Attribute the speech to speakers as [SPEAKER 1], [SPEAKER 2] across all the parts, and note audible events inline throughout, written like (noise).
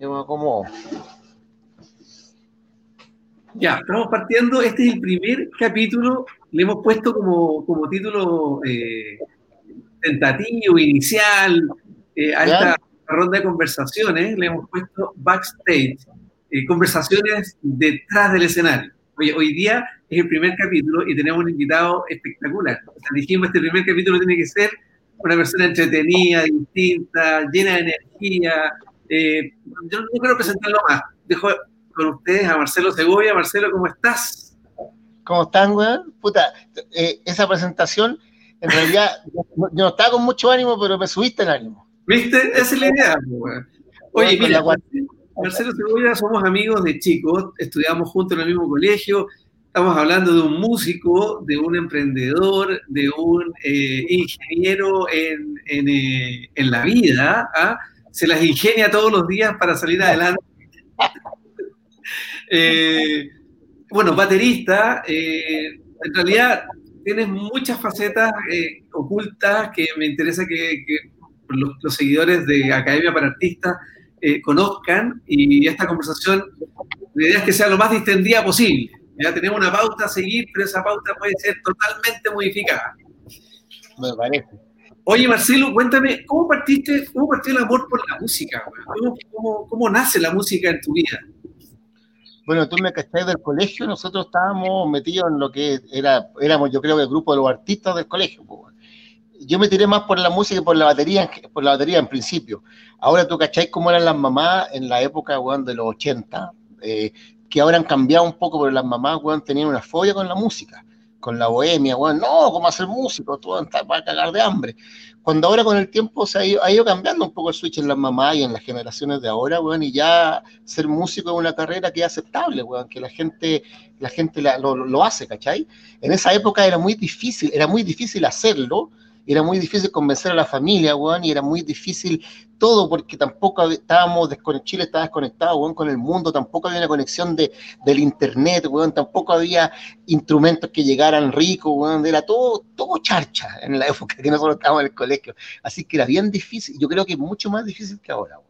[SPEAKER 1] Yo me acomodo.
[SPEAKER 2] Ya, estamos partiendo. Este es el primer capítulo. Le hemos puesto como, como título eh, tentativo, inicial, eh, a esta ronda de conversaciones. Le hemos puesto backstage, eh, conversaciones detrás del escenario. Oye, hoy día es el primer capítulo y tenemos un invitado espectacular. O sea, dijimos, este primer capítulo tiene que ser una persona entretenida, distinta, llena de energía. Eh, yo no quiero presentarlo más. Dejo con ustedes a Marcelo Segovia. Marcelo, ¿cómo estás?
[SPEAKER 1] ¿Cómo están, weón? Puta, eh, esa presentación, en realidad, (laughs) yo no estaba con mucho ánimo, pero me subiste el ánimo.
[SPEAKER 2] ¿Viste? Esa es la idea, weón. Oye, mira, Marcelo Segovia, somos amigos de chicos, estudiamos juntos en el mismo colegio, Estamos hablando de un músico, de un emprendedor, de un eh, ingeniero en, eh, la vida. ¿ah? Se las ingenia todos los días para salir adelante. (laughs) Eh, bueno, baterista, en realidad tienes muchas facetas ocultas que me interesa que, los, los, seguidores de Academia para Artistas conozcan y esta conversación, la idea es que sea lo más distendida posible. Ya tenemos una pauta a seguir, pero esa pauta puede ser totalmente modificada.
[SPEAKER 1] Me parece.
[SPEAKER 2] Oye, Marcelo, cuéntame, ¿cómo partiste, cómo partió el amor por la música? ¿Cómo, nace la música en tu vida?
[SPEAKER 1] Bueno, tú me caché del colegio, nosotros estábamos metidos en lo que era, éramos yo creo que el grupo de los artistas del colegio. Yo me tiré más por la música y por la batería, por la batería en principio. Ahora tú cacháis cómo eran las mamás en la época de los 80. Eh, que ahora han cambiado un poco, pero las mamás, weón, tenían una fobia con la música, con la bohemia, weón, no, ¿cómo hacer músico? Tú para cagar de hambre. Cuando ahora con el tiempo se ha ido, cambiando un poco el switch en las mamás y en las generaciones de ahora, weón, y ya ser músico es una carrera que es aceptable, weón, que la gente, la gente lo, lo hace, ¿cachai? En esa época era muy difícil, era muy difícil hacerlo, era muy difícil convencer a la familia, weón, y era muy difícil todo porque tampoco estábamos, Chile estaba desconectado, weón, con el mundo, tampoco había una conexión de, del internet, weón, tampoco había instrumentos que llegaran ricos, weón, era todo, todo charcha en la (laughs) época que nosotros estábamos en el colegio. Así que era bien difícil, yo creo que mucho más difícil que ahora, weón.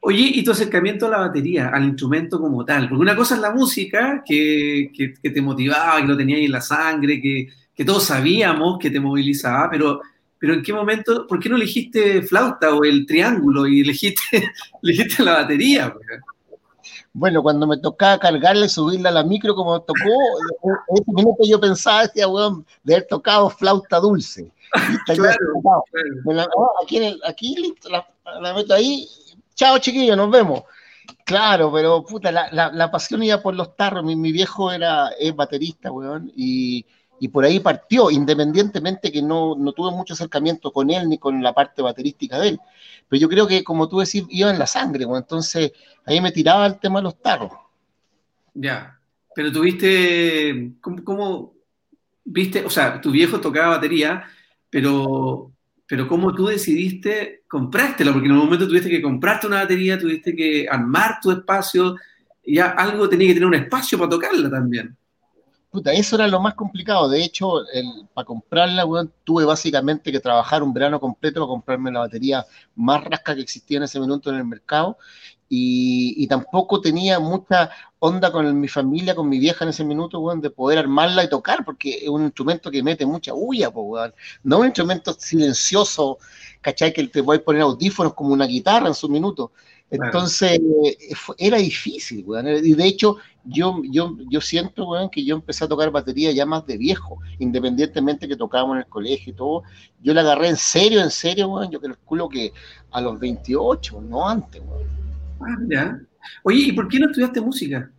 [SPEAKER 2] Oye, y tu acercamiento a la batería, al instrumento como tal, porque una cosa es la música que, que, que te motivaba, que lo tenías en la sangre, que que todos sabíamos que te movilizaba, pero, pero ¿en qué momento, por qué no elegiste flauta o el triángulo y elegiste, (laughs) elegiste la batería?
[SPEAKER 1] Bueno, cuando me tocaba cargarle, subirla a la micro, como tocó, en ese momento yo pensaba, decía, weón, de haber tocado flauta dulce. (laughs) claro, aquí, aquí listo, la, meto ahí. Chao, chiquillos, nos vemos. Claro, pero puta, la, la, pasión iba por los tarros. Mi, mi viejo era, es baterista, weón, y, y por ahí partió, independientemente que no, no, tuve mucho acercamiento con él ni con la parte baterística de él. Pero yo creo que, como tú decís, iba en la sangre, pues, entonces ahí me tiraba el tema de los tarros.
[SPEAKER 2] Ya, pero tuviste, ¿cómo, ¿cómo, viste? O sea, tu viejo tocaba batería, pero, pero ¿cómo tú decidiste comprártela? Porque en un momento tuviste que comprarte una batería, tuviste que armar tu espacio, ya algo tenía que tener un espacio para tocarla también.
[SPEAKER 1] Puta, eso era lo más complicado. De hecho, para comprarla, tuve básicamente que trabajar un verano completo para comprarme la batería más rasca que existía en ese minuto en el mercado. Y, tampoco tenía mucha onda con mi familia, con mi vieja en ese minuto, weón, de poder armarla y tocar, porque es un instrumento que mete mucha bulla, weón. No un instrumento silencioso, ¿cachai? Que te puedes poner audífonos como una guitarra en su minuto. Entonces, era difícil, weón. Y de hecho, yo, yo, yo siento, weón, que yo empecé a tocar batería ya más de viejo, independientemente que tocábamos en el colegio y todo. Yo la agarré en serio, en serio, weón. Yo calculo que a los 28, no antes, weón.
[SPEAKER 2] Ah. Oye, ¿y por qué no estudiaste música?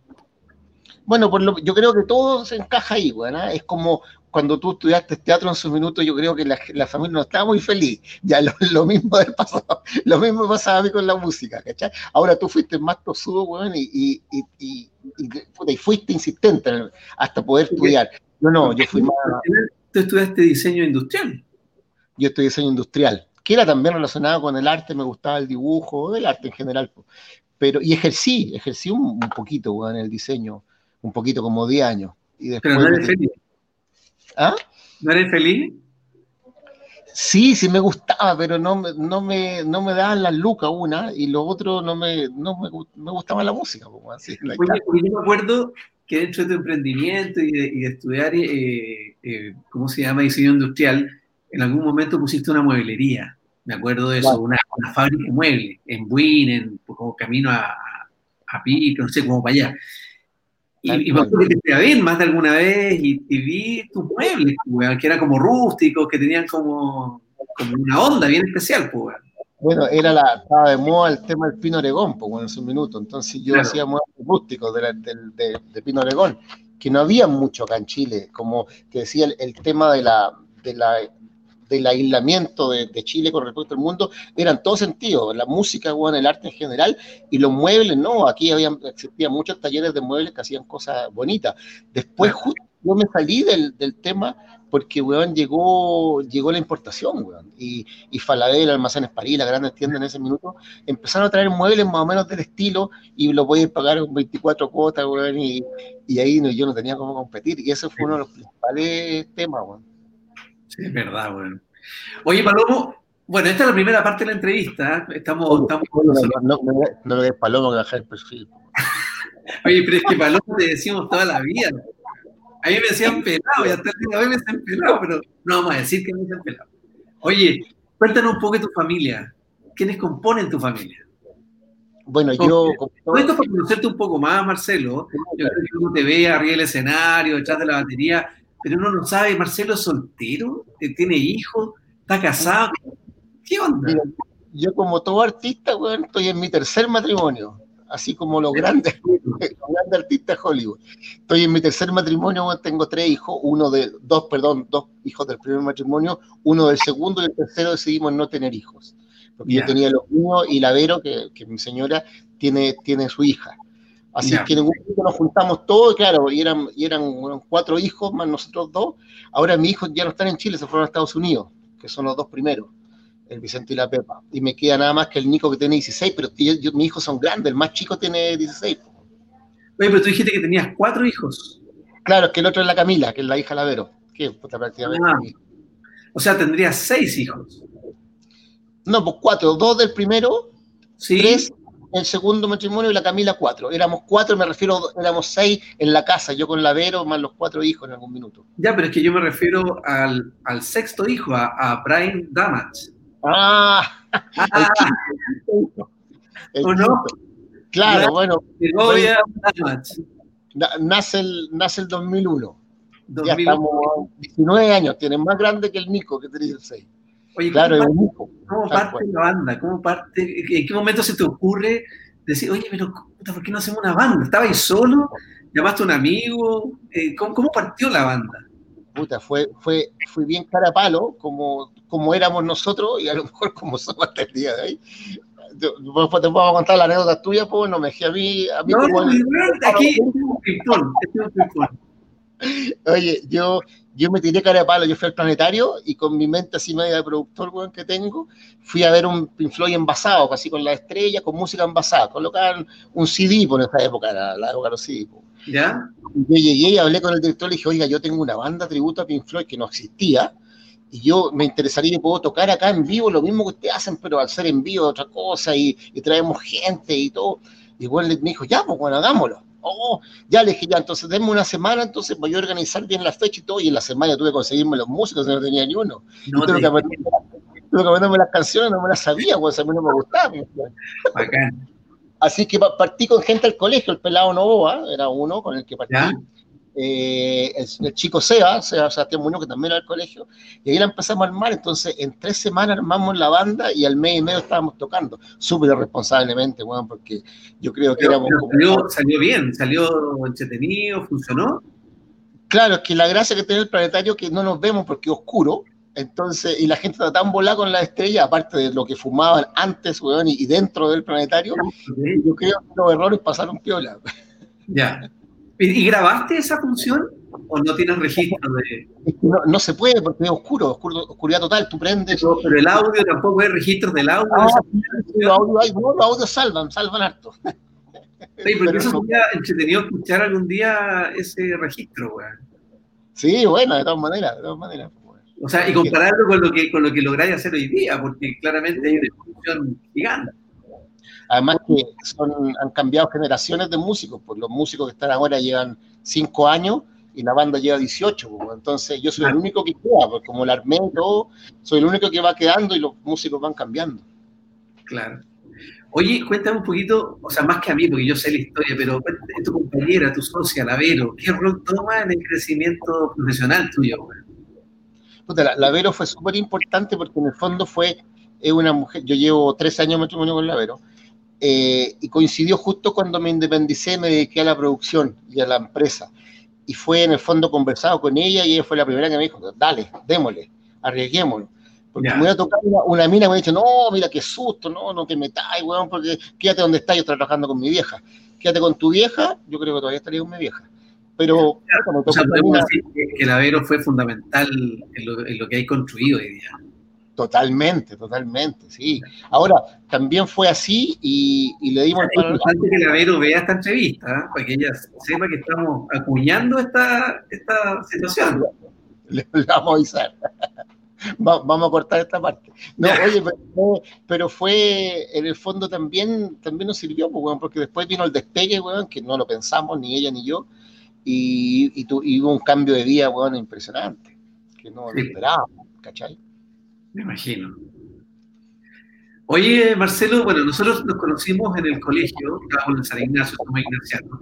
[SPEAKER 1] Bueno, por lo, yo creo que todo se encaja ahí, weón. ¿ah? Es como cuando tú estudiaste teatro en su minuto, yo creo que la, familia no estaba muy feliz. Ya lo, mismo del pasado, lo mismo (laughs) pasaba a mí con la música, ¿cachai? Ahora tú fuiste más tosudo, weón, y, y, fuiste insistente hasta poder estudiar. No, no, yo fui más.
[SPEAKER 2] Tú estudiaste diseño industrial.
[SPEAKER 1] Yo estudié diseño industrial, que era también relacionado con el arte, me gustaba el dibujo, el arte en general. Pero, y ejercí, ejercí un, poquito, weón, en el diseño, un poquito como 10 años. Y después,
[SPEAKER 2] Pero no eres feliz. ¿Ah? ¿No eres feliz?
[SPEAKER 1] Sí, sí me gustaba, pero no, no, me, no me daban las lucas una y lo otro no me, no me, me gustaba la música. así,
[SPEAKER 2] Oye, yo me acuerdo que dentro de tu emprendimiento y de, estudiar, eh, eh, ¿cómo se llama? Diseño industrial, en algún momento pusiste una mueblería. Me acuerdo de eso, una, fábrica de muebles en Buin, en, como camino a, a Pico, no sé, como para allá. Y, me acuerdo que te fui más de alguna vez y, vi tus muebles, pues, que eran como rústicos, que tenían como, como una onda bien especial, pues.
[SPEAKER 1] Bueno, era la, estaba de moda el tema del pino oregón, pues, en su minuto. Entonces yo hacía muebles rústicos de, de, de, pino oregón, que no había mucho acá en Chile. Como te decía, el, tema de la, de la del aislamiento de, Chile con respecto al mundo eran todos sentidos, la música, bueno, el arte en general, y los muebles, no, aquí habían, existían muchos talleres de muebles que hacían cosas bonitas. Después justo yo me salí del, del tema porque, weón, llegó, llegó la importación, weón, y, y Falabella, Almacenes París, las grandes tiendas en ese minuto, empezaron a traer muebles más o menos del estilo y lo podías pagar con 24 cuotas, weón, y, y ahí no, yo no tenía cómo competir, y ese fue uno de los principales temas, weón.
[SPEAKER 2] Sí, es verdad, bueno. Oye, Palomo, bueno, esta es la primera parte de la entrevista. ¿eh? Estamos. estamos...
[SPEAKER 1] No, no, no, no Palomo que bajar el perfil. (laughs)
[SPEAKER 2] Oye, pero es que Palomo te decimos toda la vida. A mí me decían pelado y hasta el día de hoy me decían pelado, pero no vamos a decir que me decían pelado. Oye, cuéntanos un poco de tu familia. ¿Quiénes componen tu familia?
[SPEAKER 1] Bueno, yo.
[SPEAKER 2] Todo esto para conocerte un poco más, Marcelo. Yo creo que uno te ve arriba del escenario, detrás de la batería, pero uno no sabe, Marcelo es soltero, tiene hijos, está casado. ¿Qué onda?
[SPEAKER 1] yo como todo artista, bueno, estoy en mi tercer matrimonio, así como los grandes, (laughs) (laughs) grandes artistas de Hollywood. Estoy en mi tercer matrimonio, tengo tres hijos, uno de, dos, perdón, dos hijos del primer matrimonio, uno del segundo y el tercero decidimos no tener hijos. Porque yo tenía los míos y la Vero, que, que mi señora, tiene, tiene su hija. Así que en un momento nos juntamos todos, claro, y eran, y eran cuatro hijos más nosotros dos. Ahora mis hijos ya no están en Chile, se fueron a Estados Unidos, que son los dos primeros, el Vicente y la Pepa. Y me queda nada más que el Nico que tiene 16, pero mis hijos son grandes, el más chico tiene 16. Oye,
[SPEAKER 2] pero tú dijiste que tenías cuatro hijos.
[SPEAKER 1] Claro, que el otro es la Camila, que es la hija Lavero, que puta, prácticamente. Ah.
[SPEAKER 2] O sea, tendrías seis hijos.
[SPEAKER 1] No, pues cuatro, dos del primero, ¿Sí? tres el segundo matrimonio y la Camila cuatro. Éramos cuatro, me refiero, éramos seis en la casa, yo con la Vero más los cuatro hijos en algún minuto.
[SPEAKER 2] Ya, pero es que yo me refiero al, al sexto hijo, a, a Brian Damage.
[SPEAKER 1] Ah, ah. ¿O no? Claro, bueno. Nace el, nace el 2001. Ya estamos 19 años, tiene más grande que el Nico, que tiene 16.
[SPEAKER 2] Oye, claro, ¿cómo, parte, la banda? ¿Cómo parte? ¿En qué momento se te ocurre decir, oye, pero ¿por qué no hacemos una banda? ¿Estabas ahí solo? ¿Llamaste a un amigo? Eh, ¿cómo, partió la banda?
[SPEAKER 1] Puta, fue, fue, fue bien cara palo, como, como éramos nosotros y a lo mejor como somos hasta el día de hoy. Después te puedo contar la anécdota tuya, pues no me dejé a mí. A mí no, como no, (laughs) aquí es un ping-pong. Oye, yo, yo me tiré cara de palo, yo fui al planetario y con mi mente así media de productor, que tengo, fui a ver un Pink Floyd envasado, así con la estrella, con música envasada, colocaban un CD por esa época, la, la época de los CD.
[SPEAKER 2] ¿Ya?
[SPEAKER 1] yo llegué y hablé con el director y le dije, oiga, yo tengo una banda tributo a Pink Floyd que no existía, y yo me interesaría y puedo tocar acá en vivo lo mismo que ustedes hacen, pero al ser en vivo otra cosa, y, y traemos gente y todo. Y bueno, me dijo, ya, pues bueno, hagámoslo oh, ya le dije, ya, entonces denme una semana, entonces voy a organizar bien la fecha y todo, y en la semana tuve que conseguirme los músicos, no tenía ni uno. No tuve, que aprenderme, las canciones, no me las sabía, pues a mí no me gustaba. Así que partí con gente al colegio, el pelado Novoa, era uno con el que partí. Eh, el, chico Seba, Seba Sebastián Muñoz, que también era del colegio, y ahí la empezamos a armar, entonces en tres semanas armamos la banda y al mes y medio estábamos tocando, súper responsablemente, bueno, porque yo creo que éramos...
[SPEAKER 2] salió, bien, salió entretenido, funcionó.
[SPEAKER 1] Claro, es que la gracia que tiene el planetario es que no nos vemos porque es oscuro, entonces, y la gente está tan volada con la estrella, aparte de lo que fumaban antes, weón, y, dentro del planetario, yo creo que los errores pasaron piola.
[SPEAKER 2] Ya. ¿Y grabaste esa función o no tienes registro de...?
[SPEAKER 1] No, se puede porque es oscuro, oscuridad total, tú prendes...
[SPEAKER 2] pero el audio tampoco hay registro del audio.
[SPEAKER 1] Ah, los audios no, los audios salvan, salvan harto.
[SPEAKER 2] Sí, pero, eso sería entretenido escuchar algún día ese registro, güey.
[SPEAKER 1] Sí, bueno, de todas maneras, de todas maneras.
[SPEAKER 2] O sea, y compararlo con lo que, con lo que lográis hacer hoy día, porque claramente hay una evolución gigante.
[SPEAKER 1] Además que son, han cambiado generaciones de músicos, pues los músicos que están ahora llevan cinco años y la banda lleva 18, pues, entonces yo soy el único que queda, porque como el armé todo, soy el único que va quedando y los músicos van cambiando.
[SPEAKER 2] Claro. Oye, cuéntame un poquito, o sea, más que a mí, porque yo sé la historia, pero tu compañera, tu socia, la Vero, ¿qué rol toma en el crecimiento profesional tuyo?
[SPEAKER 1] Puta, la, Vero fue súper importante porque en el fondo fue una mujer, yo llevo tres años de matrimonio con la Vero, eh, y coincidió justo cuando me independicé, me dediqué a la producción y a la empresa. Y fue en el fondo conversado con ella y ella fue la primera que me dijo, dale, démosle, arriesguémoslo. Porque me voy a tocar una, mina me ha dicho, no, mira qué susto, no, no te metas, weón, porque quédate donde estás, yo estoy trabajando con mi vieja. Quédate con tu vieja, yo creo que todavía estaría con mi vieja. Pero, o
[SPEAKER 2] sea, podemos decir que el Avero fue fundamental en lo, en lo, que hay construido hoy día.
[SPEAKER 1] Totalmente, totalmente, sí. Ahora, también fue así y, y le dimos...
[SPEAKER 2] Es importante que el Avero vea esta entrevista, ¿eh? para que ella sepa que estamos acuñando esta, esta situación.
[SPEAKER 1] Le, le vamos a avisar (laughs) vamos a cortar esta parte. No, oye, pero fue, en el fondo también, también nos sirvió, pues, porque después vino el despegue, weón, que no lo pensamos, ni ella ni yo, y, hubo un cambio de vida, weón, impresionante, que no lo esperábamos, ¿cachai?
[SPEAKER 2] Me imagino. Oye, Marcelo, bueno, nosotros nos conocimos en el colegio, estábamos en San Ignacio, como ignaciano,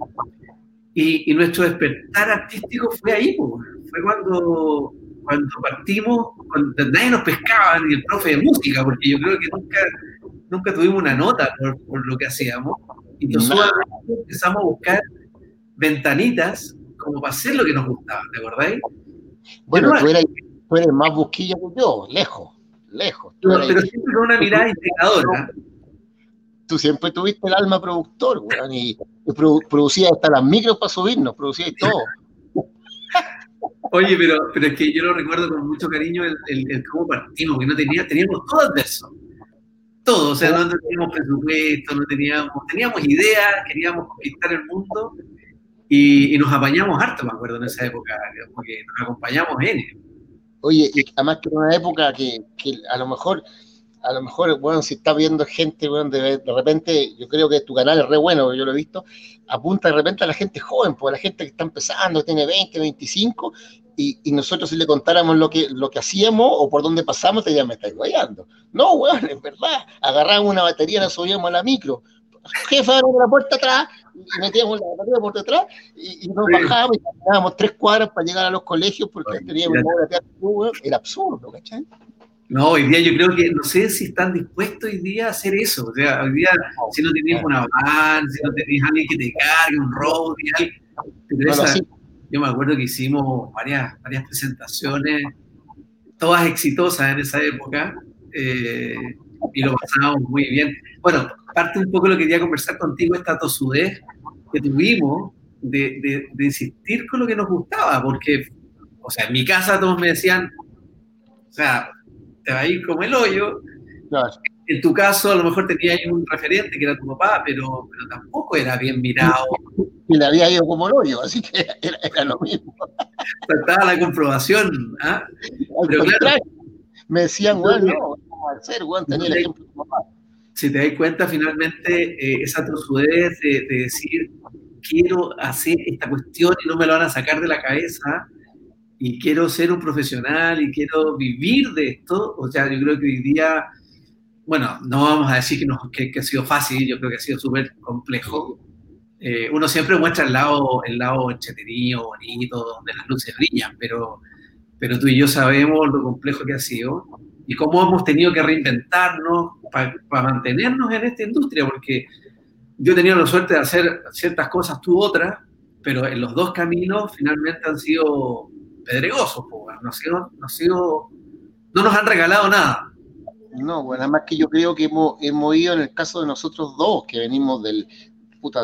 [SPEAKER 2] y, y nuestro despertar artístico fue ahí, pues, fue cuando cuando partimos, cuando nadie nos pescaba, ni el profe de música, porque yo creo que nunca, nunca tuvimos una nota por, lo que hacíamos, y nosotros empezamos a buscar ventanitas como para hacer lo que nos gustaba, ¿te acordáis?
[SPEAKER 1] Bueno, tú, eres, más busquilla que yo, lejos, lejos.
[SPEAKER 2] pero siempre con una mirada integradora.
[SPEAKER 1] Tú siempre tuviste el alma productor, weón, y, producías hasta las micros para subirnos, producías todo. (laughs)
[SPEAKER 2] Oye, pero, pero es que yo lo recuerdo con mucho cariño el, el, cómo partimos, que no tenía, teníamos todo adverso. Todo, o sea, no teníamos presupuesto, no teníamos, teníamos ideas, queríamos conquistar el mundo y, y, nos apañamos harto, me acuerdo, en esa época, porque nos acompañamos en
[SPEAKER 1] Oye, además que era una época que, que a lo mejor a lo mejor, bueno, si estás viendo gente, bueno, de, de, repente, yo creo que tu canal es re bueno, yo lo he visto, apunta de repente a la gente joven, pues a la gente que está empezando, tiene 20, 25, y, nosotros si le contáramos lo que, lo que hacíamos o por dónde pasamos, te dirían, me estáis guayando. No, weón, es verdad. Agarramos una batería, la subíamos a la micro. Jefe, abrimos la puerta atrás, y metíamos la batería por detrás, y, nos bajábamos y caminábamos tres cuadras para llegar a los colegios porque teníamos una Era absurdo, ¿cachai?
[SPEAKER 2] No, hoy día yo creo que, no sé si están dispuestos hoy día a hacer eso. O sea, hoy día, si no tenías una van, si no tenías alguien que te cargue, un road, pero esa, yo me acuerdo que hicimos varias, varias presentaciones, todas exitosas en esa época, eh, y lo pasábamos muy bien. Bueno, parte un poco lo que quería conversar contigo, esta tosudez que tuvimos de, de, insistir con lo que nos gustaba, porque, o sea, en mi casa todos me decían, o sea, te va a ir como el hoyo. En tu caso, a lo mejor tenías un referente que era tu papá, pero, pero tampoco era bien mirado
[SPEAKER 1] y le había ido como el hoyo, así que era, lo mismo.
[SPEAKER 2] Faltaba la comprobación. ¿ah? Pero claro,
[SPEAKER 1] me decían, bueno, no, vamos a hacer, bueno, tenía el ejemplo de papá.
[SPEAKER 2] Si te das cuenta, finalmente, eh, esa trozudez de, de, decir, quiero hacer esta cuestión y no me lo van a sacar de la cabeza, y quiero ser un profesional y quiero vivir de esto, o sea, yo creo que hoy día, bueno, no vamos a decir que, no, que, que ha sido fácil, yo creo que ha sido súper complejo, eh, uno siempre muestra el lado, el lado entretenido, bonito, donde las luces brillan, pero, pero tú y yo sabemos lo complejo que ha sido y cómo hemos tenido que reinventarnos para mantenernos en esta industria, porque yo he tenido la suerte de hacer ciertas cosas, tú otras, pero en los dos caminos finalmente han sido pedregosos, no, ha sido, no, nos han regalado nada.
[SPEAKER 1] No, bueno, además que yo creo que hemos, hemos ido en el caso de nosotros dos, que venimos del,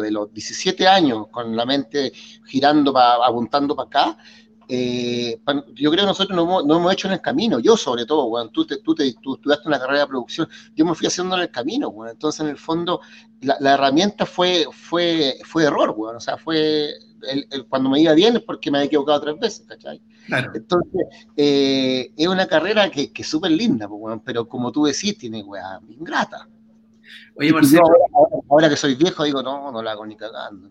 [SPEAKER 1] de los 17 años con la mente girando, apuntando para acá, eh, yo creo que nosotros no hemos, hecho en el camino, yo sobre todo, weón, tú, te, tú, te, tú estudiaste una carrera de producción, yo me fui haciendo en el camino, weón, entonces en el fondo la, herramienta fue, fue, fue error, weón, o sea, fue, cuando me iba bien es porque me había equivocado tres veces, ¿cachai? Entonces, eh, es una carrera que, que es súper linda, weón, pero como tú decís, tiene, weón, ingrata.
[SPEAKER 2] Oye, Marcelo.
[SPEAKER 1] ahora, que soy viejo, digo, no, no la hago ni cagando.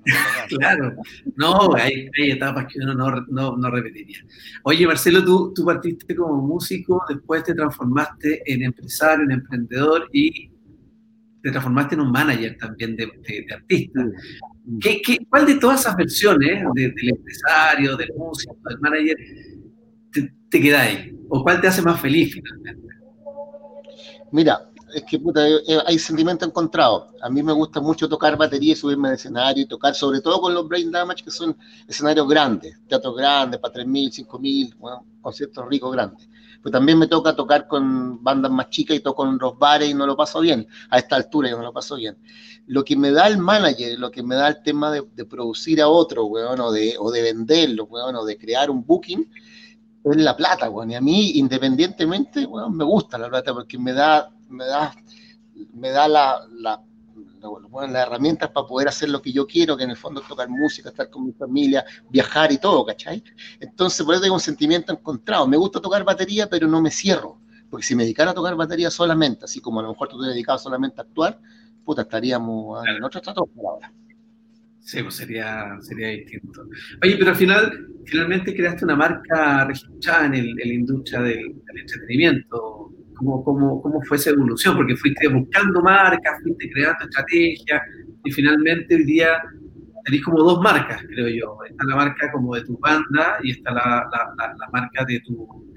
[SPEAKER 2] claro, no, hay, etapas que uno no, no, repetiría. Oye, Marcelo, tú, tú partiste como músico, después te transformaste en empresario, en emprendedor y te transformaste en un manager también de, de, artista. ¿Qué, qué, cuál de todas esas versiones, del empresario, del músico, del manager, te, te queda ahí? ¿O cuál te hace más feliz finalmente?
[SPEAKER 1] Mira, es que puta, eh, eh, hay sentimiento encontrado. A mí me gusta mucho tocar batería y subirme al escenario y tocar, sobre todo con los Brain Damage, que son escenarios grandes, teatros grandes, para 3.000, 5.000, bueno, conciertos ricos grandes. Pues también me toca tocar con bandas más chicas y toco en los bares y no lo paso bien. A esta altura yo no lo paso bien. Lo que me da el manager, lo que me da el tema de, producir a otro, weón, o de, o de venderlo, weón, o de crear un booking, es la plata, weón. Y a mí, independientemente, weón, me gusta la plata porque me da me da, me da la, la, las herramientas para poder hacer lo que yo quiero, que en el fondo es tocar música, estar con mi familia, viajar y todo, ¿cachai? Entonces, por eso tengo un sentimiento encontrado. Me gusta tocar batería, pero no me cierro. Porque si me dedicara a tocar batería solamente, así como a lo mejor tú te dedicado solamente a actuar, puta, estaríamos en otro estrato por ahora.
[SPEAKER 2] Sí, pues sería, sería distinto. Oye, pero al final, finalmente creaste una marca registrada en, el, la industria del, del entretenimiento, cómo, cómo, fue esa evolución, porque fuiste buscando marcas, fuiste creando estrategias y finalmente hoy día tenés como dos marcas, creo yo. Está la marca como de tu banda y está la, la, marca de tu,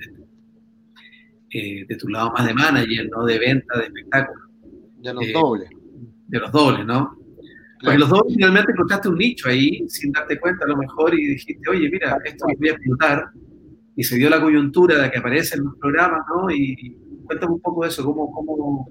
[SPEAKER 2] eh, de tu, lado más de manager, ¿no? De venta, de espectáculo.
[SPEAKER 1] De los eh, dobles.
[SPEAKER 2] De los dobles, ¿no? Porque los dobles finalmente encontraste un nicho ahí, sin darte cuenta a lo mejor, y dijiste, oye, mira, esto me voy a explotar. Y se dio la coyuntura de que aparece en los programas, ¿no? Y, cuéntame un poco de eso, cómo... cómo,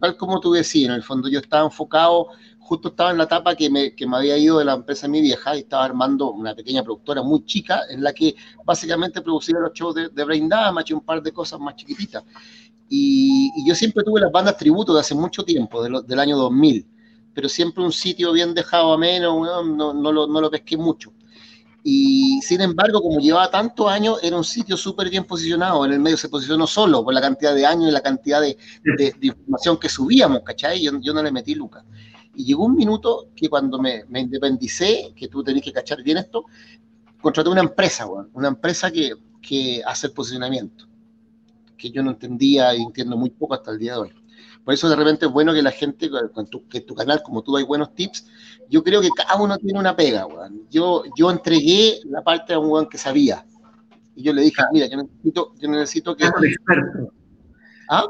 [SPEAKER 1] tal, como tú decías, en el fondo yo estaba enfocado, justo estaba en la etapa que me, que me había ido de la empresa de mi vieja y estaba armando una pequeña productora muy chica en la que básicamente producía los shows de, de Brain Damage y un par de cosas más chiquititas. Y, yo siempre tuve las bandas tributo de hace mucho tiempo, del año 2000, pero siempre un sitio bien dejado a menos, no, no, lo, no lo pesqué mucho. Y sin embargo, como llevaba tantos años, era un sitio súper bien posicionado. En el medio se posicionó solo por la cantidad de años y la cantidad de, de, información que subíamos, ¿cachai? Yo, yo, no le metí lucas. Y llegó un minuto que cuando me, me independicé, que tú tenés que cachar bien esto, contraté una empresa, bueno, una empresa que, que hace el posicionamiento, que yo no entendía y entiendo muy poco hasta el día de hoy. Por eso de repente es bueno que la gente, con tu, que tu canal, como tú hay buenos tips, yo creo que cada uno tiene una pega, weón. Yo, yo entregué la parte a un weón que sabía. Y yo le dije, mira, yo necesito, yo necesito que...
[SPEAKER 2] Un experto. ¿Ah?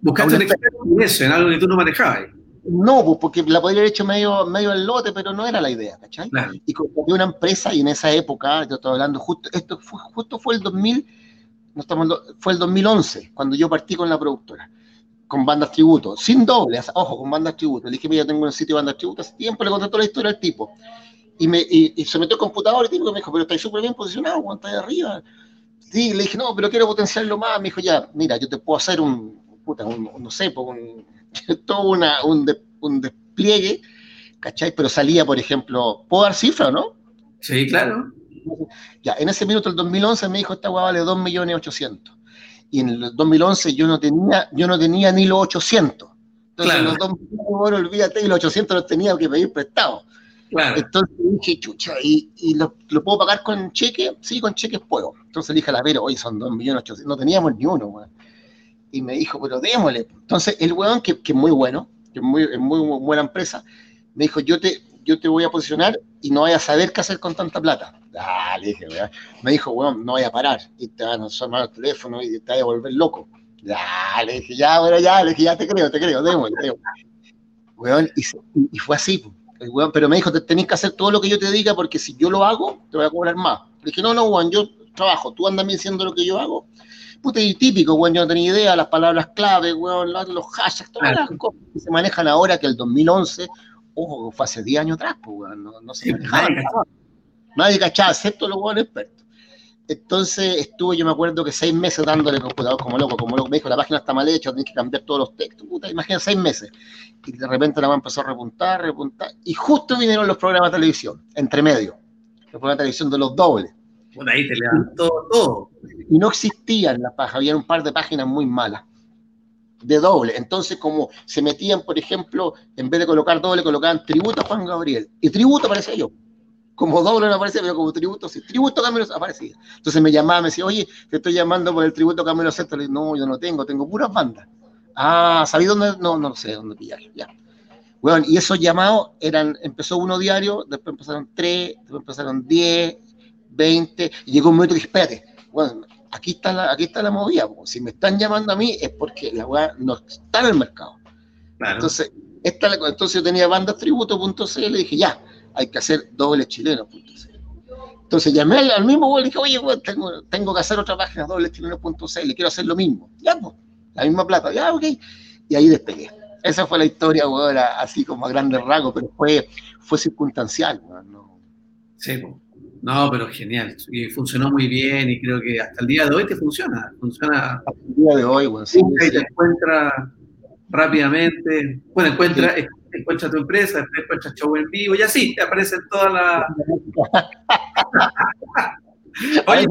[SPEAKER 2] Buscaste un experto en eso, en algo que tú no manejabas.
[SPEAKER 1] No, pues porque la podría haber hecho medio, medio al lote, pero no era la idea, ¿cachai? Y contraté una empresa y en esa época, yo estaba hablando justo, esto fue, justo fue el 2000, no estamos, fue el 2011, cuando yo partí con la productora con bandas tributo, sin dobles, ojo, con bandas tributo. Le dije, mira, tengo un sitio de bandas tributo, hace tiempo le conté toda la historia al tipo. Y, me, y, se metió el computador y el tipo me dijo, pero estáis súper bien posicionado, cuando ahí arriba. Sí, le dije, no, pero quiero potenciarlo más. Me dijo, ya, mira, yo te puedo hacer un, puta, un, no sé, un, (laughs) todo una, un, un despliegue, ¿cachai? Pero salía, por ejemplo, ¿puedo dar cifra, no?
[SPEAKER 2] Sí, claro.
[SPEAKER 1] Ya, en ese minuto, el 2011, me dijo, esta hueá vale 2.800.000 y en el 2011 yo no tenía, yo no tenía ni los 800. Entonces claro. los 2 millones, olvídate, y los 800 los tenía que pedir prestado. Claro. Entonces dije, chucha, ¿y, y lo, lo, puedo pagar con cheque? Sí, con cheques puedo. Entonces le dije a la Vero, oye, son 2 millones 800, no teníamos ni uno, weón. Y me dijo, pero démosle. Entonces el weón, que, que es muy bueno, que es muy, es muy buena empresa, me dijo, yo te, yo te voy a posicionar y no vayas a saber qué hacer con tanta plata. Le dije, me dijo, weón, no vaya a parar, y te van a llamar el teléfono y te vaya a volver loco. Ya, le dije, ya, bueno, ya, le dije, ya te creo, te creo, démosle, démosle. Weón, y, y, fue así, el weón, pero me dijo, te tenés que hacer todo lo que yo te diga, porque si yo lo hago, te voy a cobrar más. Le dije, no, no, weón, yo trabajo, tú andas diciendo lo que yo hago. Puta, y típico, weón, yo no tenía idea, las palabras clave, weón, los hashtags, todas las cosas que se manejan ahora, que el 2011, ojo, fue hace 10 años atrás, pues, no, no se manejaba Nadie cachaba, excepto los buenos expertos. Entonces estuve, yo me acuerdo que seis meses dándole computador como loco, como loco. Me dijo, la página está mal hecha, tienes que cambiar todos los textos. Puta, imagina, seis meses. Y de repente la mano empezó a repuntar, repuntar. Y justo vinieron los programas de televisión, entre medio. Los programas de televisión de los dobles.
[SPEAKER 2] Bueno, ahí te levantó todo.
[SPEAKER 1] Y no existían las páginas, había un par de páginas muy malas de doble. Entonces, como se metían, por ejemplo, en vez de colocar doble, colocaban tributo a Juan Gabriel. Y tributo aparecía yo. Como doble no aparecía, pero como tributo, sí. Tributo Camilo aparecía. Entonces me llamaba, me decía, oye, te estoy llamando por el tributo Camilo Sesto. No, yo no tengo, tengo puras bandas. Ah, ¿sabí dónde? No, no sé dónde pillarlo, ya. Bueno, y esos llamados eran, empezó uno diario, después empezaron tres, después empezaron diez, veinte, y llegó un momento que espérate, bueno, aquí está la, aquí está la movida. Si me están llamando a mí es porque la weá no está en el mercado. Entonces, esta, entonces yo tenía bandastributo.cl y dije, ya, hay que hacer doble chileno.cl. Entonces llamé al, mismo güey y dije, oye, tengo, tengo, que hacer otra página, doble chileno.cl, quiero hacer lo mismo. Ya, pues, la misma plata, ya, ok. Y ahí despegué. Esa fue la historia, güey, así como a grandes rasgos, pero fue, fue circunstancial, ¿no?
[SPEAKER 2] Sí, pues. No, pero genial. Y funcionó muy bien y creo que hasta el día de hoy te funciona. Funciona. Hasta el
[SPEAKER 1] día de hoy, bueno,
[SPEAKER 2] sí, y te encuentra rápidamente. Bueno, encuentra, encuentra tu empresa, después encuentra show en vivo y así te aparecen todas las. (laughs)
[SPEAKER 1] Oye,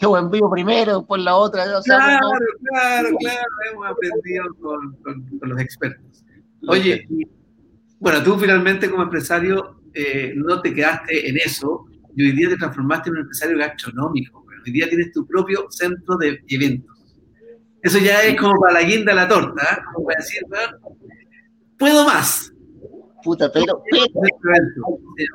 [SPEAKER 1] show en vivo primero, después la otra.
[SPEAKER 2] claro, claro, claro, hemos aprendido con, con, los expertos. Oye, bueno, tú finalmente como empresario eh, no te quedaste en eso, y hoy día te transformaste en un empresario gastronómico. Hoy día tienes tu propio centro de eventos. Eso ya es como para la guinda de la torta, ¿eh? como para decir, puedo más.
[SPEAKER 1] Puta, pero,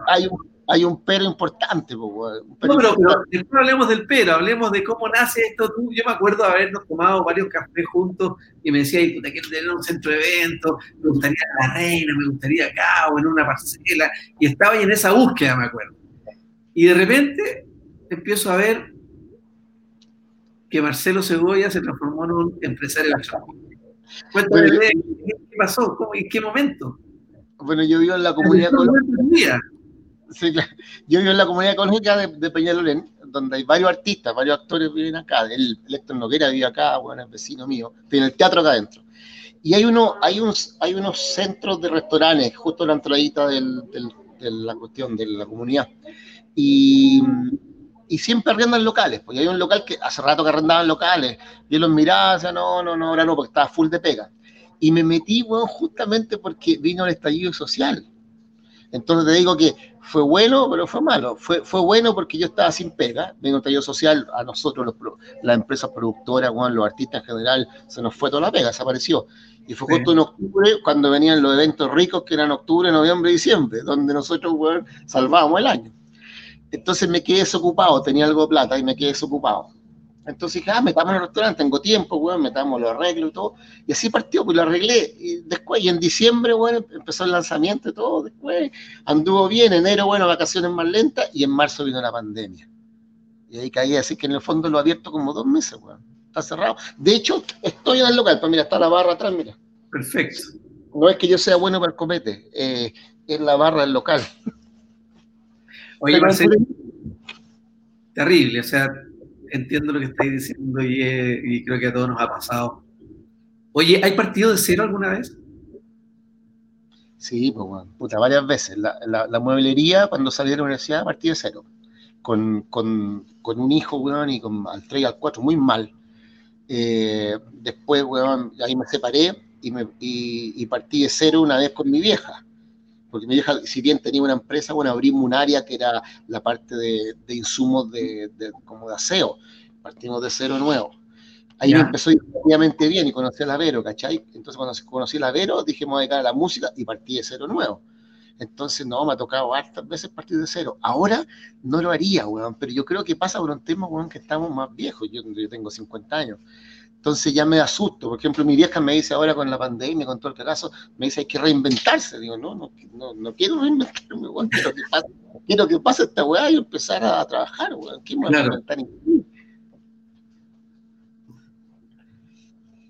[SPEAKER 1] hay, un, hay un pero importante. Un
[SPEAKER 2] pero no, pero, pero, después hablemos del pero, hablemos de cómo nace esto. Tú, yo me acuerdo de habernos tomado varios cafés juntos y me decía, puta, quiero tener un centro de eventos, me gustaría la reina, me gustaría acá o en una parcela. Y estaba ahí en esa búsqueda, me acuerdo. Y de repente empiezo a ver que Marcelo Cebolla se transformó en un empresario. Cuéntame, ¿qué pasó? ¿Cómo, ¿En qué momento?
[SPEAKER 1] Bueno, yo vivo en la comunidad ecológica. Sí, Yo vivo en la comunidad ecológica de, de, Peñalolén, donde hay varios artistas, varios actores viven acá. El, Héctor Noguera vive acá, bueno, es vecino mío. Tiene el teatro acá adentro. Y hay, uno, hay, unos, hay unos centros de restaurantes justo en la entradita del, de la cuestión de la comunidad y, y siempre arrendan locales, porque hay un local que hace rato que arrendaban locales, yo los miraba, o no, no, no, ahora no, porque estaba full de pega. Y me metí, bueno, justamente porque vino el estallido social. Entonces te digo que fue bueno, pero fue malo. Fue, fue bueno porque yo estaba sin pega, vino el estallido social, a nosotros, los, las empresas productoras, bueno, los artistas en general, se nos fue toda la pega, desapareció. Y fue justo en octubre cuando venían los eventos ricos, que eran octubre, noviembre y diciembre, donde nosotros, bueno, salvábamos el año. Entonces me quedé desocupado, tenía algo de plata y me quedé desocupado. Entonces dije, ah, metamos en el restaurante, tengo tiempo, weón, metamos, lo arreglo y todo. Y así partió, pues lo arreglé. Y después, y en diciembre, bueno, empezó el lanzamiento y todo. Después anduvo bien, enero, bueno, vacaciones más lentas. Y en marzo vino la pandemia. Y ahí caí, así que en el fondo lo abierto como dos meses, weón. Está cerrado. De hecho, estoy en el local, pues mira, está la barra atrás, mira.
[SPEAKER 2] Perfecto.
[SPEAKER 1] No es que yo sea bueno para el comete, eh, es la barra del local.
[SPEAKER 2] Oye, Marcelo, terrible, o sea, entiendo lo que estáis diciendo y, creo que a todos nos ha pasado. Oye, ¿hay partido de cero alguna vez?
[SPEAKER 1] Sí, pues bueno, puta, varias veces. La, mueblería, cuando salí de la universidad, partido de cero. Con, con, con un hijo, weón, y con al 3 y al 4, muy mal. Eh, después, weón, ahí me separé y, me, y, y partí de cero una vez con mi vieja porque mi hija, si bien tenía una empresa, bueno, abrimos un área que era la parte de, insumos de, como de aseo, partimos de cero nuevo. Ahí me empezó obviamente bien y conocí a la Vero, ¿cachai? Entonces cuando conocí a la Vero, dije, me voy a dedicar a la música y partí de cero nuevo. Entonces, no, me ha tocado hartas veces partir de cero. Ahora no lo haría, weón, pero yo creo que pasa por un tema, weón, que estamos más viejos. Yo, yo tengo 50 años. Entonces ya me asusto. Por ejemplo, mi vieja me dice ahora con la pandemia, con todo el caso, me dice hay que reinventarse. Digo, no, no, no, quiero reinventarme, weón. Quiero que pase, quiero que pase esta weá y empezar a, trabajar, weón. ¿Qué me claro.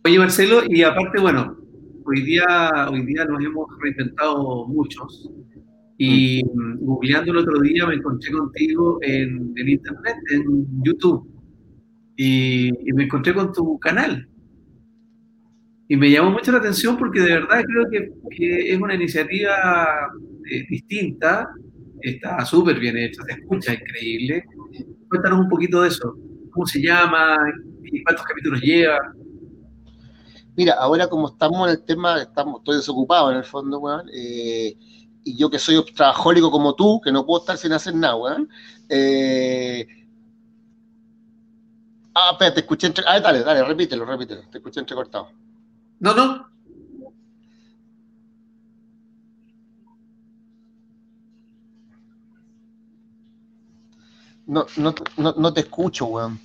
[SPEAKER 2] Oye, Marcelo, y aparte, bueno, hoy día, hoy día nos hemos reinventado muchos. Y mm. googleando el otro día me encontré contigo en, internet, en YouTube. Y, me encontré con tu canal. Y me llamó mucho la atención porque de verdad creo que, es una iniciativa eh, distinta, está súper bien hecha, se escucha increíble. Cuéntanos un poquito de eso. ¿Cómo se llama? ¿Y cuántos capítulos lleva?
[SPEAKER 1] Mira, ahora como estamos en el tema, estamos, estoy desocupado en el fondo, weón. Eh, y yo que soy trabajólico como tú, que no puedo estar sin hacer nada, weón. Eh... Ah, espera, te escuché entre... Ah, dale, dale, repítelo, repítelo, te escuché entrecortado.
[SPEAKER 2] No, no.
[SPEAKER 1] No, no, no, no te escucho, weón.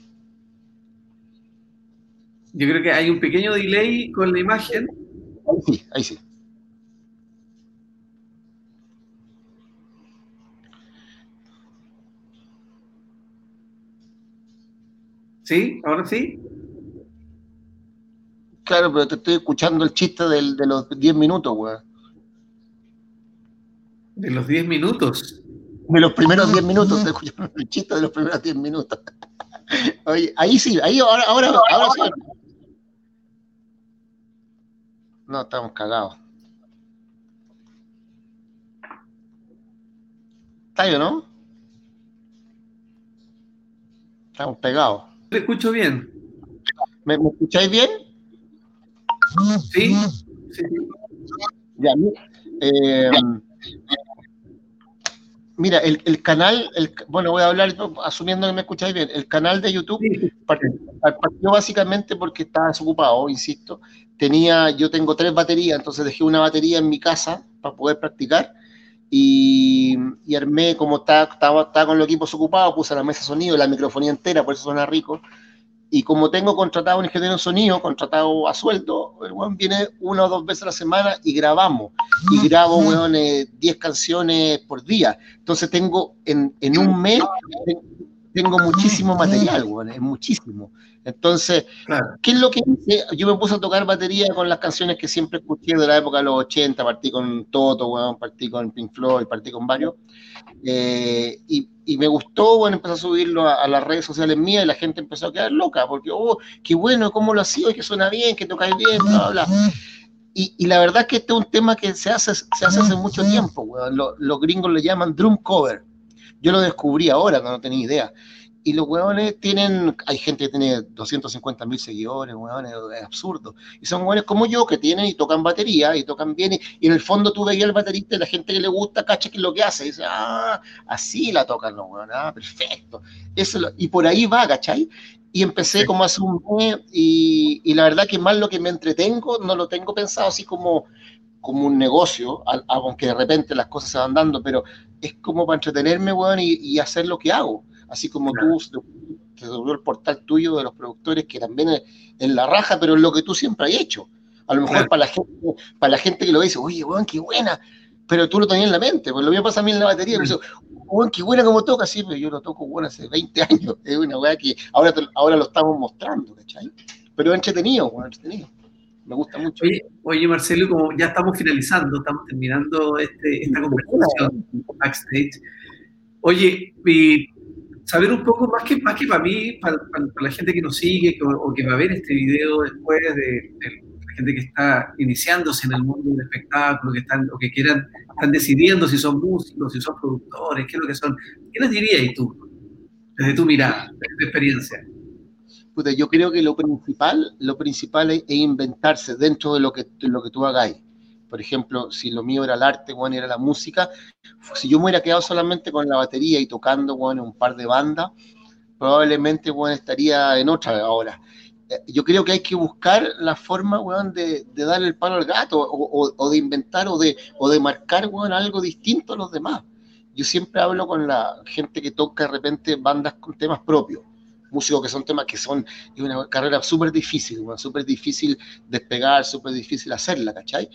[SPEAKER 2] Yo creo que hay un pequeño delay con la imagen.
[SPEAKER 1] Ahí sí, ahí sí.
[SPEAKER 2] ¿Sí? ¿Ahora sí?
[SPEAKER 1] Claro, pero te estoy escuchando el chiste del, de los 10 minutos, weón.
[SPEAKER 2] ¿De los 10 minutos?
[SPEAKER 1] De los primeros 10 minutos, te escuchando el chiste de los primeros 10 minutos. Oye, ahí sí, ahí ahora, ahora, ahora sí. No, estamos cagados. ¿Está ahí o no? Estamos pegados.
[SPEAKER 2] Te escucho bien.
[SPEAKER 1] ¿Me, escucháis bien?
[SPEAKER 2] Sí.
[SPEAKER 1] Ya, eh, mira, el, canal, el, bueno, voy a hablar asumiendo que me escucháis bien. El canal de YouTube partió, básicamente porque estaba desocupado, insisto. Tenía, yo tengo tres baterías, entonces dejé una batería en mi casa para poder practicar. Y, armé, como estaba, estaba, con los equipos ocupados, puse la mesa de sonido, la microfonía entera, por eso suena rico. Y como tengo contratado un ingeniero de sonido, contratado a sueldo, el weón viene una o dos veces a la semana y grabamos. Y grabo, weón, 10 eh, canciones por día. Entonces tengo, en, en un mes, tengo muchísimo material, weón, es muchísimo. Entonces, ¿qué es lo que hice? Yo me puse a tocar batería con las canciones que siempre escuché de la época de los 80, partí con Toto, bueno, partí con Pink Floyd, partí con varios, eh, y, me gustó, bueno, empecé a subirlo a, las redes sociales mías y la gente empezó a quedar loca, porque, oh, qué bueno, cómo lo hacía, que suena bien, que tocáis bien, bla, bla. Y, la verdad es que este es un tema que se hace, se hace hace mucho tiempo, los gringos le llaman drum cover. Yo lo descubrí ahora, no tenía idea y los hueones tienen, hay gente que tiene 250 mil seguidores, hueones, es absurdo. Y son hueones como yo que tienen y tocan batería y tocan bien. Y, en el fondo tú veías al baterista y la gente que le gusta, cacha que es lo que hace. Y dice, ah, así la tocan los hueones, ah, perfecto. Eso y por ahí va, ¿cachai? Y empecé como hace un mes y, y, la verdad que más lo que me entretengo, no lo tengo pensado así como, como un negocio, aunque de repente las cosas se van dando, pero es como para entretenerme, hueón, y, y hacer lo que hago así como tú te dobló el portal tuyo de los productores, que también es en la raja, pero es lo que tú siempre has hecho. A lo mejor para, la gente, para la gente que lo dice, oye, weón, qué buena, pero tú lo tenías en la mente, pues lo mismo pasa a mí en la batería, dice, weón, qué buena como toca, sí, pero yo lo toco, bueno, hace 20 años, (laughs) es una weá que ahora, ahora lo estamos mostrando, ¿cachai? Pero entretenido, weón, entretenido. Me gusta mucho.
[SPEAKER 2] Oye, Marcelo, como ya estamos finalizando, estamos terminando este, esta conversación backstage. Oye, y saber un poco más que, más que para mí, para, la gente que nos sigue o, que va a ver este video después de, la gente que está iniciándose en el mundo del espectáculo, que están o que quieran, están decidiendo si son músicos, si son productores, qué es lo que son. ¿Qué les dirías tú, desde tu mirada, desde tu experiencia?
[SPEAKER 1] Yo creo que lo principal, lo principal es, inventarse dentro de lo que, de lo que tú hagáis por ejemplo, si lo mío era el arte, bueno, era la música, si yo me hubiera quedado solamente con la batería y tocando, bueno, un par de bandas, probablemente, bueno, estaría en otra ahora. Eh, yo creo que hay que buscar la forma, bueno, de, darle el palo al gato, o, de inventar, o de, o de marcar, bueno, algo distinto a los demás. Yo siempre hablo con la gente que toca de repente bandas con temas propios músicos que son temas que son es una carrera súper difícil, súper difícil despegar, súper difícil hacerla, ¿cachai?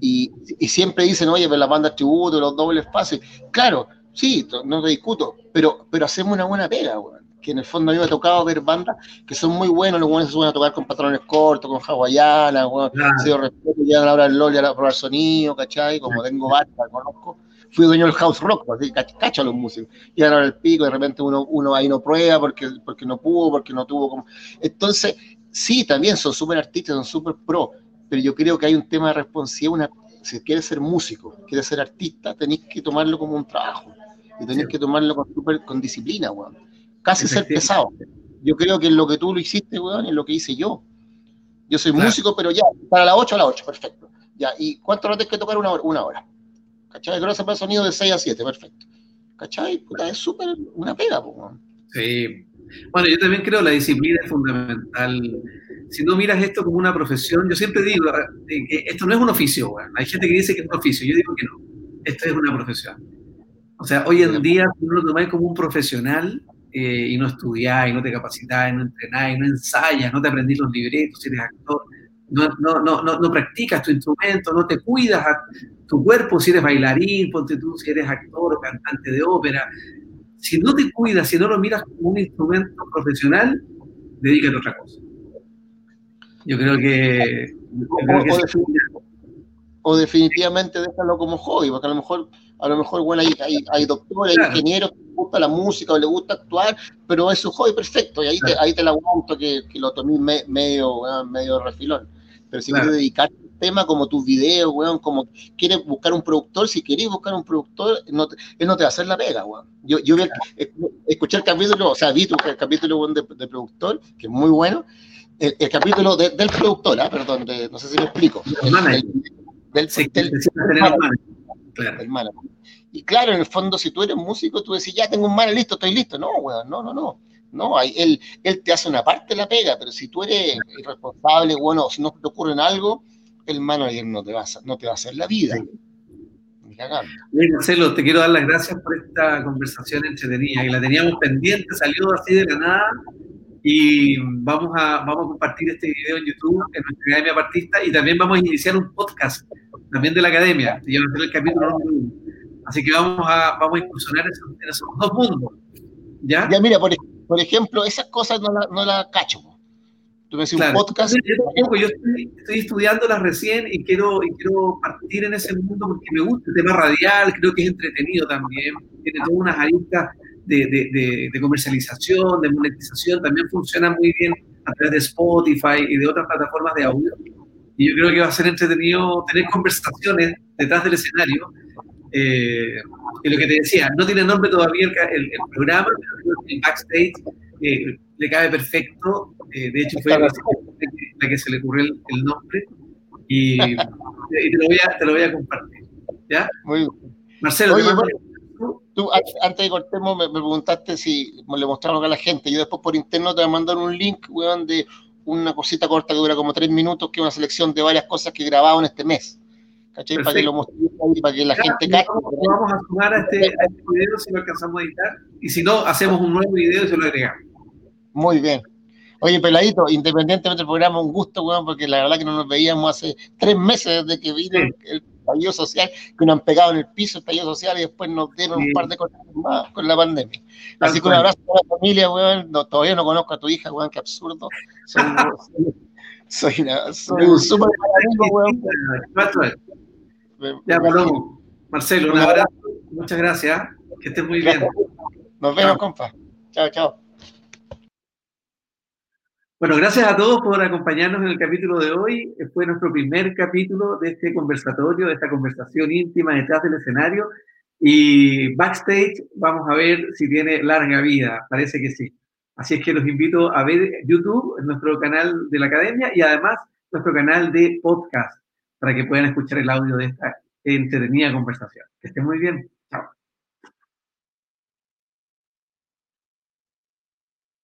[SPEAKER 1] Y, y, siempre dicen, oye, pero la banda tributo, los dobles pases. Claro, sí, no te discuto, pero, pero hacemos una buena pega, que en el fondo a mí me ha tocado ver bandas que son muy buenos, los buenos se suelen a tocar con patrones cortos, con hawaianas, bueno, claro. respeto, llegan a hablar LOL y a probar sonido, ¿cachai? Como tengo varias, conozco. Fui dueño del house rock, así, cacho a los músicos. Y ahora el pico, de repente uno, uno ahí no prueba porque, porque no pudo, porque no tuvo como... Entonces, sí, también son súper artistas, son súper pro, pero yo creo que hay un tema de responsabilidad, una, si quieres ser músico, quieres ser artista, tenéis que tomarlo como un trabajo, y tenéis que tomarlo con, super, con disciplina, weón casi ser pesado. Yo creo que lo que tú lo hiciste, weón, es lo que hice yo. Yo soy músico, pero ya, para las 8 a las 8, perfecto. Ya, ¿y cuánto rato hay que tocar? Una hora. Una hora. ¿Cachai? Creo que sonido de 6 a 7, perfecto. ¿Cachai? Es súper una pega, weón.
[SPEAKER 2] Sí. Bueno, yo también creo que la disciplina es fundamental. Si no miras esto como una profesión, yo siempre digo eh, que esto no es un oficio, weón. Hay gente que dice que es un oficio, yo digo que no. Esto es una profesión. O sea, hoy en día, si uno lo tomáis como un profesional, eh, y no estudiás, y no te capacitás, y no entrenás, y no ensayas, no te aprendís los libretos, si eres actor, no, no, no, no, practicas tu instrumento, no te cuidas a tu cuerpo si eres bailarín, ponte tú si eres actor o cantante de ópera. Si no te cuidas, si no lo miras como un instrumento profesional, dedícate a otra cosa. Yo creo que...
[SPEAKER 1] o, definitivamente déjalo como hobby, porque a lo mejor, a lo mejor bueno, hay, hay, hay doctores, hay ingenieros gusta la música o le gusta actuar, pero es su hobby perfecto, y ahí, te, ahí te la aguanto que, que lo tomé medio, medio refilón. Pero si quieres dedicarte al tema como tus videos, weón, como quieres buscar un productor, si quieres buscar un productor, no él no te va a hacer la pega, weón. Yo, yo escuché el capítulo, o sea, vi tu, el capítulo de, de, productor, que es muy bueno, el, capítulo del productor, ¿ah? perdón, no sé si me explico. El, del, del, y claro, en el fondo, si tú eres músico, tú decís, ya tengo un mal listo, estoy listo. No, weón, no, no, no. No, él, él te hace una parte de la pega, pero si tú eres irresponsable, bueno, si no te ocurre en algo, el manager no te va a, no te va a hacer la vida.
[SPEAKER 2] Bien, Marcelo, te quiero dar las gracias por esta conversación entretenida, que la teníamos pendiente, salió así de la nada, y vamos a, vamos a compartir este video en YouTube, en nuestra Academia Partista, y también vamos a iniciar un podcast, también de la Academia, y va a ser el capítulo número uno. Así que vamos a, vamos a incursionar en esos, dos mundos. ¿Ya?
[SPEAKER 1] Ya, mira, por, por ejemplo, esas cosas no las no la cacho.
[SPEAKER 2] Tú me decís un podcast. Yo, yo estoy, estoy, estudiándolas recién y quiero, y quiero partir en ese mundo porque me gusta el tema radial, creo que es entretenido también. Tiene todas unas aristas de, de, de, comercialización, de monetización, también funciona muy bien a través de Spotify y de otras plataformas de audio. Y yo creo que va a ser entretenido tener conversaciones detrás del escenario eh, y lo que te decía, no tiene nombre todavía el, programa, pero el backstage eh, le cabe perfecto. Eh, de hecho, fue la, que se le ocurrió el, nombre. Y, te, lo voy a, te, lo voy a, compartir. ¿Ya?
[SPEAKER 1] Muy bien. Marcelo, tú, antes de cortemos me, preguntaste si le mostraron a la gente. Yo después por interno te voy a mandar un link, weón, de una cosita corta que dura como tres minutos, que es una selección de varias cosas que he grabado en este mes. ¿Cachai? Para que lo mostremos para que la gente cache.
[SPEAKER 2] Vamos a sumar a este, a este video si lo alcanzamos a editar, y si no, hacemos un nuevo video y se lo agregamos.
[SPEAKER 1] Muy bien. Oye, Peladito, independientemente del programa, un gusto, weón, porque la verdad que no nos veíamos hace tres meses desde que vino el, estallido social, que nos han pegado en el piso el estallido social y después nos dieron un par de cosas más con la pandemia. Así que un abrazo a la familia, weón. No, todavía no conozco a tu hija, weón, qué absurdo. Soy, (laughs) soy, soy, un súper weón.
[SPEAKER 2] Ya, Palomo. Marcelo, un abrazo. Muchas gracias. Que estés muy bien.
[SPEAKER 1] Nos vemos, compa. Chao, chao.
[SPEAKER 2] Bueno, gracias a todos por acompañarnos en el capítulo de hoy. Fue nuestro primer capítulo de este conversatorio, de esta conversación íntima detrás del escenario. Y backstage vamos a ver si tiene larga vida. Parece que sí. Así es que los invito a ver YouTube, nuestro canal de la academia, y además nuestro canal de podcast para que puedan escuchar el audio de esta entretenida conversación. Que esté muy bien.